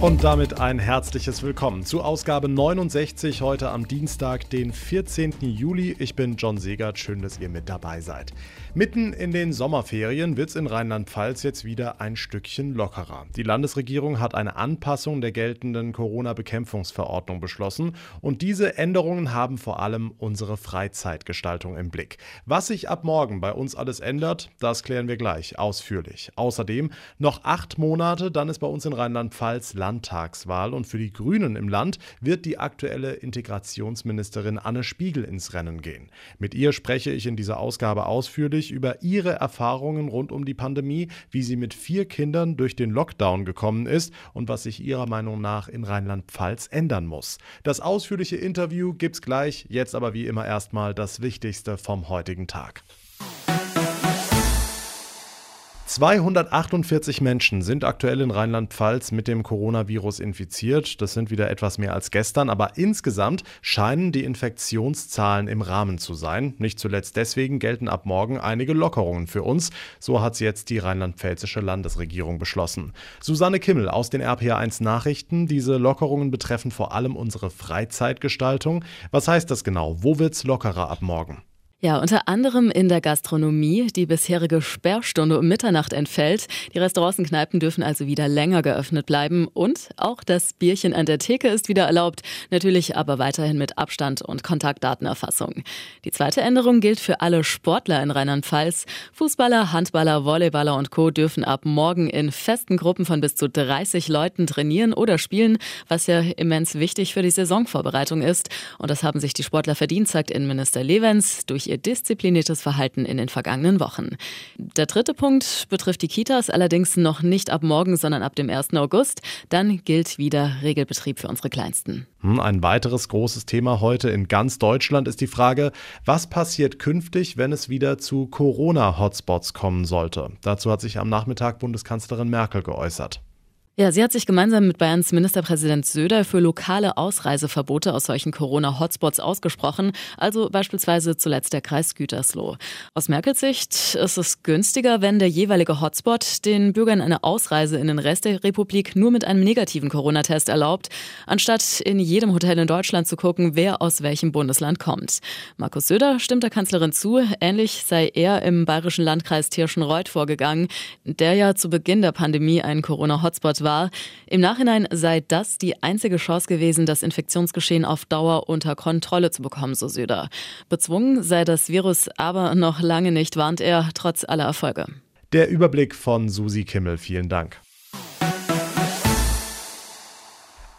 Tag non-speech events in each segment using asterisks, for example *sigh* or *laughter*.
Und damit ein herzliches Willkommen zu Ausgabe 69 heute am Dienstag, den 14. Juli. Ich bin John Segert, schön, dass ihr mit dabei seid. Mitten in den Sommerferien wird es in Rheinland-Pfalz jetzt wieder ein Stückchen lockerer. Die Landesregierung hat eine Anpassung der geltenden Corona-Bekämpfungsverordnung beschlossen und diese Änderungen haben vor allem unsere Freizeitgestaltung im Blick. Was sich ab morgen bei uns alles ändert, das klären wir gleich ausführlich. Außerdem noch acht Monate, dann ist bei uns in Rheinland-Pfalz Landtagswahl und für die Grünen im Land wird die aktuelle Integrationsministerin Anne Spiegel ins Rennen gehen. Mit ihr spreche ich in dieser Ausgabe ausführlich über ihre Erfahrungen rund um die Pandemie, wie sie mit vier Kindern durch den Lockdown gekommen ist und was sich ihrer Meinung nach in Rheinland-Pfalz ändern muss. Das ausführliche Interview gibt's gleich, jetzt aber wie immer erstmal das Wichtigste vom heutigen Tag. 248 Menschen sind aktuell in Rheinland-Pfalz mit dem Coronavirus infiziert. Das sind wieder etwas mehr als gestern, aber insgesamt scheinen die Infektionszahlen im Rahmen zu sein. Nicht zuletzt deswegen gelten ab morgen einige Lockerungen für uns. So hat es jetzt die rheinland-pfälzische Landesregierung beschlossen. Susanne Kimmel aus den RPA1 Nachrichten. Diese Lockerungen betreffen vor allem unsere Freizeitgestaltung. Was heißt das genau? Wo wird es lockerer ab morgen? Ja, unter anderem in der Gastronomie. Die bisherige Sperrstunde um Mitternacht entfällt. Die Restaurants und Kneipen dürfen also wieder länger geöffnet bleiben. Und auch das Bierchen an der Theke ist wieder erlaubt. Natürlich aber weiterhin mit Abstand und Kontaktdatenerfassung. Die zweite Änderung gilt für alle Sportler in Rheinland-Pfalz. Fußballer, Handballer, Volleyballer und Co. dürfen ab morgen in festen Gruppen von bis zu 30 Leuten trainieren oder spielen, was ja immens wichtig für die Saisonvorbereitung ist. Und das haben sich die Sportler verdient, sagt Innenminister Levens. Durch ihr diszipliniertes Verhalten in den vergangenen Wochen. Der dritte Punkt betrifft die Kitas, allerdings noch nicht ab morgen, sondern ab dem 1. August. Dann gilt wieder Regelbetrieb für unsere Kleinsten. Hm, ein weiteres großes Thema heute in ganz Deutschland ist die Frage, was passiert künftig, wenn es wieder zu Corona-Hotspots kommen sollte. Dazu hat sich am Nachmittag Bundeskanzlerin Merkel geäußert. Ja, sie hat sich gemeinsam mit Bayerns Ministerpräsident Söder für lokale Ausreiseverbote aus solchen Corona-Hotspots ausgesprochen, also beispielsweise zuletzt der Kreis Gütersloh. Aus Merkels Sicht ist es günstiger, wenn der jeweilige Hotspot den Bürgern eine Ausreise in den Rest der Republik nur mit einem negativen Corona-Test erlaubt, anstatt in jedem Hotel in Deutschland zu gucken, wer aus welchem Bundesland kommt. Markus Söder stimmt der Kanzlerin zu, ähnlich sei er im bayerischen Landkreis Tirschenreuth vorgegangen, der ja zu Beginn der Pandemie ein Corona-Hotspot war war. Im Nachhinein sei das die einzige Chance gewesen, das Infektionsgeschehen auf Dauer unter Kontrolle zu bekommen, so Söder. Bezwungen sei das Virus aber noch lange nicht, warnt er, trotz aller Erfolge. Der Überblick von Susi Kimmel, vielen Dank.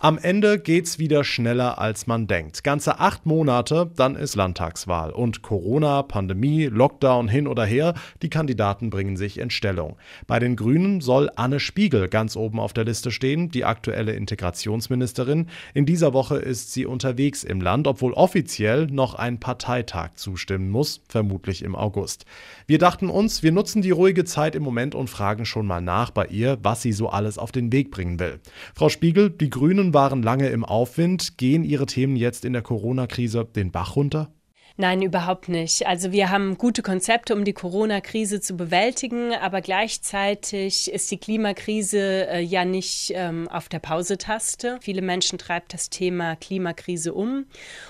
Am Ende geht's wieder schneller, als man denkt. Ganze acht Monate, dann ist Landtagswahl. Und Corona, Pandemie, Lockdown hin oder her, die Kandidaten bringen sich in Stellung. Bei den Grünen soll Anne Spiegel ganz oben auf der Liste stehen, die aktuelle Integrationsministerin. In dieser Woche ist sie unterwegs im Land, obwohl offiziell noch ein Parteitag zustimmen muss, vermutlich im August. Wir dachten uns, wir nutzen die ruhige Zeit im Moment und fragen schon mal nach bei ihr, was sie so alles auf den Weg bringen will. Frau Spiegel, die Grünen waren lange im Aufwind. Gehen Ihre Themen jetzt in der Corona-Krise den Bach runter? Nein, überhaupt nicht. Also wir haben gute Konzepte, um die Corona-Krise zu bewältigen, aber gleichzeitig ist die Klimakrise äh, ja nicht ähm, auf der Pausetaste. Viele Menschen treibt das Thema Klimakrise um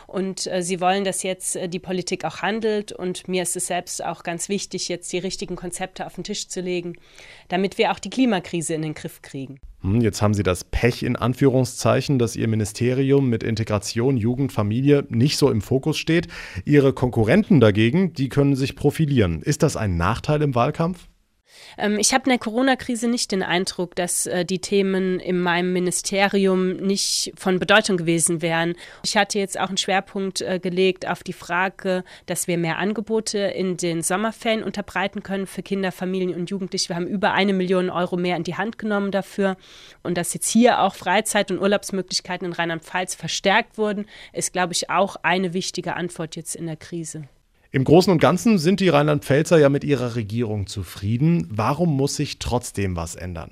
und äh, sie wollen, dass jetzt äh, die Politik auch handelt und mir ist es selbst auch ganz wichtig, jetzt die richtigen Konzepte auf den Tisch zu legen, damit wir auch die Klimakrise in den Griff kriegen. Hm, jetzt haben Sie das Pech in Anführungszeichen, dass Ihr Ministerium mit Integration, Jugend, Familie nicht so im Fokus steht. Ihre Konkurrenten dagegen, die können sich profilieren. Ist das ein Nachteil im Wahlkampf? Ähm, ich habe in der Corona-Krise nicht den Eindruck, dass äh, die Themen in meinem Ministerium nicht von Bedeutung gewesen wären. Ich hatte jetzt auch einen Schwerpunkt äh, gelegt auf die Frage, dass wir mehr Angebote in den Sommerferien unterbreiten können für Kinder, Familien und Jugendliche. Wir haben über eine Million Euro mehr in die Hand genommen dafür. Und dass jetzt hier auch Freizeit- und Urlaubsmöglichkeiten in Rheinland-Pfalz verstärkt wurden, ist, glaube ich, auch eine wichtige Antwort jetzt in der Krise. Im Großen und Ganzen sind die Rheinland-Pfälzer ja mit ihrer Regierung zufrieden. Warum muss sich trotzdem was ändern?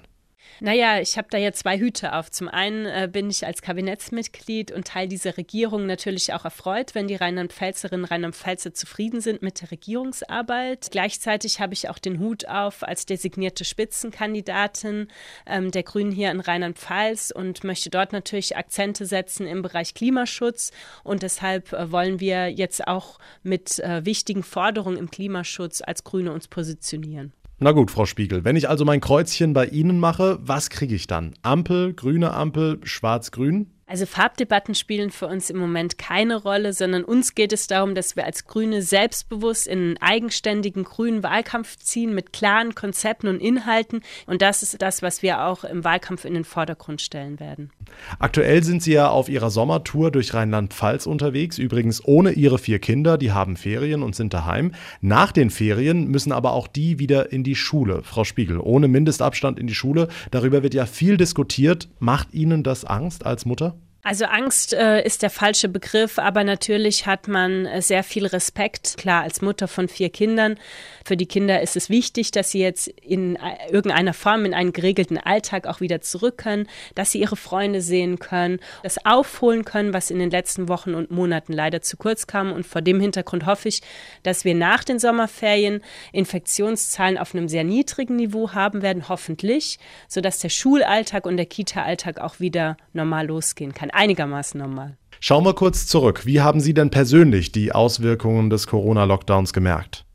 Naja, ich habe da ja zwei Hüte auf. Zum einen äh, bin ich als Kabinettsmitglied und Teil dieser Regierung natürlich auch erfreut, wenn die Rheinland-Pfälzerinnen und Rheinland-Pfälzer zufrieden sind mit der Regierungsarbeit. Gleichzeitig habe ich auch den Hut auf als designierte Spitzenkandidatin ähm, der Grünen hier in Rheinland-Pfalz und möchte dort natürlich Akzente setzen im Bereich Klimaschutz. Und deshalb äh, wollen wir jetzt auch mit äh, wichtigen Forderungen im Klimaschutz als Grüne uns positionieren. Na gut, Frau Spiegel, wenn ich also mein Kreuzchen bei Ihnen mache, was kriege ich dann? Ampel, grüne Ampel, schwarz-grün? Also Farbdebatten spielen für uns im Moment keine Rolle, sondern uns geht es darum, dass wir als Grüne selbstbewusst in einen eigenständigen grünen Wahlkampf ziehen mit klaren Konzepten und Inhalten. Und das ist das, was wir auch im Wahlkampf in den Vordergrund stellen werden. Aktuell sind Sie ja auf Ihrer Sommertour durch Rheinland-Pfalz unterwegs, übrigens ohne Ihre vier Kinder, die haben Ferien und sind daheim. Nach den Ferien müssen aber auch die wieder in die Schule. Frau Spiegel, ohne Mindestabstand in die Schule, darüber wird ja viel diskutiert. Macht Ihnen das Angst als Mutter? Also Angst äh, ist der falsche Begriff, aber natürlich hat man äh, sehr viel Respekt. Klar, als Mutter von vier Kindern, für die Kinder ist es wichtig, dass sie jetzt in äh, irgendeiner Form in einen geregelten Alltag auch wieder zurück können, dass sie ihre Freunde sehen können, das aufholen können, was in den letzten Wochen und Monaten leider zu kurz kam. Und vor dem Hintergrund hoffe ich, dass wir nach den Sommerferien Infektionszahlen auf einem sehr niedrigen Niveau haben werden, hoffentlich, sodass der Schulalltag und der Kita-Alltag auch wieder normal losgehen kann einigermaßen normal. Schauen wir kurz zurück. Wie haben Sie denn persönlich die Auswirkungen des Corona-Lockdowns gemerkt?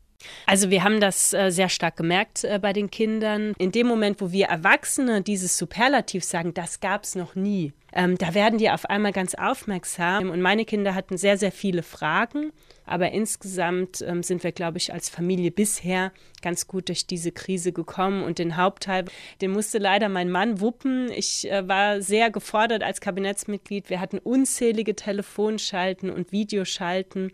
Also wir haben das äh, sehr stark gemerkt äh, bei den Kindern. In dem Moment, wo wir Erwachsene dieses Superlativ sagen, das gab es noch nie, ähm, da werden die auf einmal ganz aufmerksam. Und meine Kinder hatten sehr, sehr viele Fragen. Aber insgesamt ähm, sind wir, glaube ich, als Familie bisher ganz gut durch diese Krise gekommen. Und den Hauptteil, den musste leider mein Mann wuppen. Ich äh, war sehr gefordert als Kabinettsmitglied. Wir hatten unzählige Telefonschalten und Videoschalten.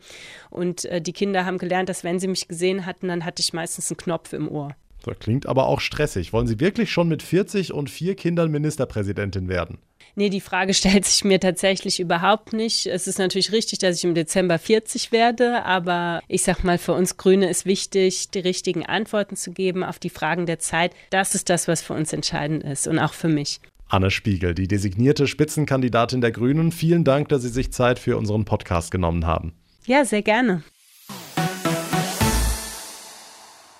Und äh, die Kinder haben gelernt, dass wenn sie mich gesehen hatten, dann hatte ich meistens einen Knopf im Ohr. Das klingt aber auch stressig. Wollen Sie wirklich schon mit 40 und vier Kindern Ministerpräsidentin werden? Nee, die Frage *laughs* stellt sich mir tatsächlich überhaupt nicht. Es ist natürlich richtig, dass ich im Dezember 40 werde, aber ich sag mal, für uns Grüne ist wichtig, die richtigen Antworten zu geben auf die Fragen der Zeit. Das ist das, was für uns entscheidend ist und auch für mich. Anne Spiegel, die designierte Spitzenkandidatin der Grünen, vielen Dank, dass Sie sich Zeit für unseren Podcast genommen haben. Ja, sehr gerne.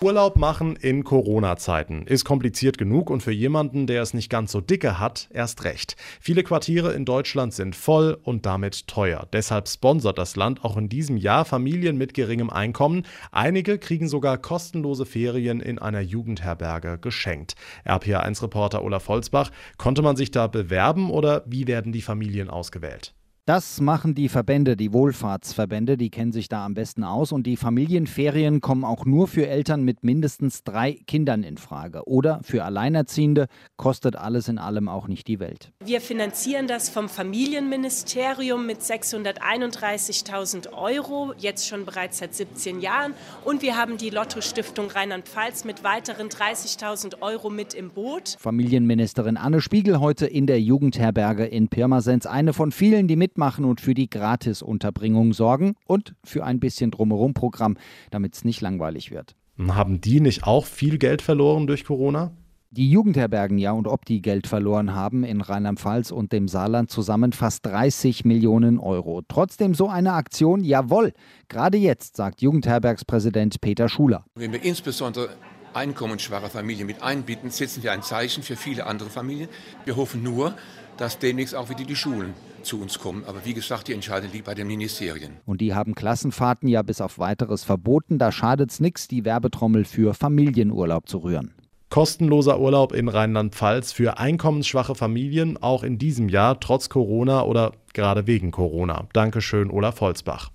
Urlaub machen in Corona-Zeiten ist kompliziert genug und für jemanden, der es nicht ganz so dicke hat, erst recht. Viele Quartiere in Deutschland sind voll und damit teuer. Deshalb sponsert das Land auch in diesem Jahr Familien mit geringem Einkommen. Einige kriegen sogar kostenlose Ferien in einer Jugendherberge geschenkt. RPA1-Reporter Olaf Holzbach, konnte man sich da bewerben oder wie werden die Familien ausgewählt? Das machen die Verbände, die Wohlfahrtsverbände, die kennen sich da am besten aus. Und die Familienferien kommen auch nur für Eltern mit mindestens drei Kindern in Frage. Oder für Alleinerziehende kostet alles in allem auch nicht die Welt. Wir finanzieren das vom Familienministerium mit 631.000 Euro, jetzt schon bereits seit 17 Jahren. Und wir haben die Lotto-Stiftung Rheinland-Pfalz mit weiteren 30.000 Euro mit im Boot. Familienministerin Anne Spiegel heute in der Jugendherberge in Pirmasens, eine von vielen, die mit mitmachen und für die Gratisunterbringung sorgen und für ein bisschen Drumherum-Programm, damit es nicht langweilig wird. Haben die nicht auch viel Geld verloren durch Corona? Die Jugendherbergen ja und ob die Geld verloren haben in Rheinland-Pfalz und dem Saarland zusammen fast 30 Millionen Euro. Trotzdem so eine Aktion, jawohl, gerade jetzt, sagt Jugendherbergspräsident Peter Schuler. Wenn wir insbesondere einkommensschwache Familien mit einbieten, setzen wir ein Zeichen für viele andere Familien. Wir hoffen nur, dass demnächst auch wieder die Schulen zu uns kommen. Aber wie gesagt, die Entscheidung liegt bei den Ministerien. Und die haben Klassenfahrten ja bis auf weiteres verboten. Da schadet es nichts, die Werbetrommel für Familienurlaub zu rühren. Kostenloser Urlaub in Rheinland-Pfalz für einkommensschwache Familien, auch in diesem Jahr, trotz Corona oder gerade wegen Corona. Dankeschön, Olaf Holzbach.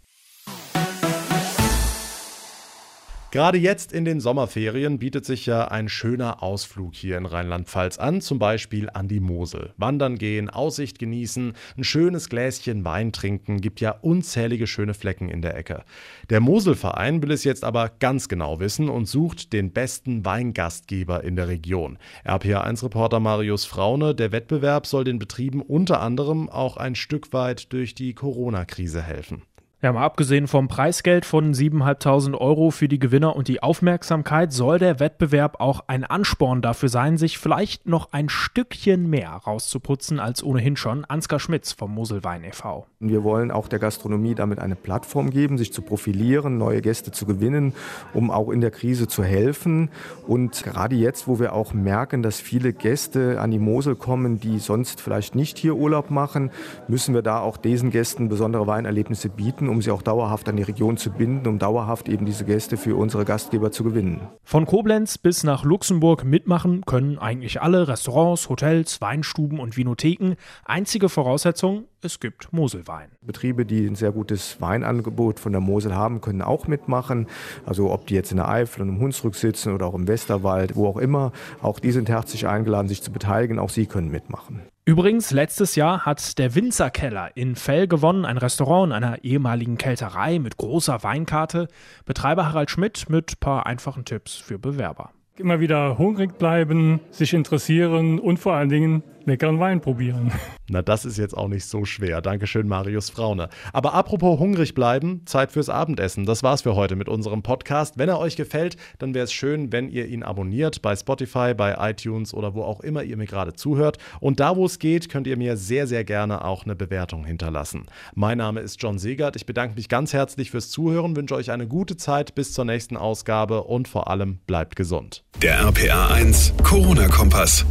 Gerade jetzt in den Sommerferien bietet sich ja ein schöner Ausflug hier in Rheinland-Pfalz an, zum Beispiel an die Mosel. Wandern gehen, Aussicht genießen, ein schönes Gläschen Wein trinken, gibt ja unzählige schöne Flecken in der Ecke. Der Moselverein will es jetzt aber ganz genau wissen und sucht den besten Weingastgeber in der Region. RPA1-Reporter Marius Fraune, der Wettbewerb soll den Betrieben unter anderem auch ein Stück weit durch die Corona-Krise helfen. Ja, mal abgesehen vom Preisgeld von 7.500 Euro für die Gewinner und die Aufmerksamkeit soll der Wettbewerb auch ein Ansporn dafür sein, sich vielleicht noch ein Stückchen mehr rauszuputzen als ohnehin schon. Ansgar Schmitz vom Moselwein e.V. Wir wollen auch der Gastronomie damit eine Plattform geben, sich zu profilieren, neue Gäste zu gewinnen, um auch in der Krise zu helfen. Und gerade jetzt, wo wir auch merken, dass viele Gäste an die Mosel kommen, die sonst vielleicht nicht hier Urlaub machen, müssen wir da auch diesen Gästen besondere Weinerlebnisse bieten bieten, um sie auch dauerhaft an die Region zu binden, um dauerhaft eben diese Gäste für unsere Gastgeber zu gewinnen. Von Koblenz bis nach Luxemburg mitmachen können eigentlich alle Restaurants, Hotels, Weinstuben und Vinotheken. Einzige Voraussetzung, es gibt Moselwein. Betriebe, die ein sehr gutes Weinangebot von der Mosel haben, können auch mitmachen. Also ob die jetzt in der Eifel und im Hunsrück sitzen oder auch im Westerwald, wo auch immer, auch die sind herzlich eingeladen, sich zu beteiligen. Auch sie können mitmachen. Übrigens, letztes Jahr hat der Winzerkeller in Fell gewonnen, ein Restaurant in einer ehemaligen Kälterei mit großer Weinkarte. Betreiber Harald Schmidt mit paar einfachen Tipps für Bewerber. Immer wieder hungrig bleiben, sich interessieren und vor allen Dingen leckeren Wein probieren. Na, das ist jetzt auch nicht so schwer. Dankeschön, Marius Fraune. Aber apropos hungrig bleiben, Zeit fürs Abendessen. Das war's für heute mit unserem Podcast. Wenn er euch gefällt, dann wäre es schön, wenn ihr ihn abonniert bei Spotify, bei iTunes oder wo auch immer ihr mir gerade zuhört. Und da, wo es geht, könnt ihr mir sehr, sehr gerne auch eine Bewertung hinterlassen. Mein Name ist John Segert. Ich bedanke mich ganz herzlich fürs Zuhören, wünsche euch eine gute Zeit bis zur nächsten Ausgabe und vor allem bleibt gesund. Der RPA 1 Corona-Kompass.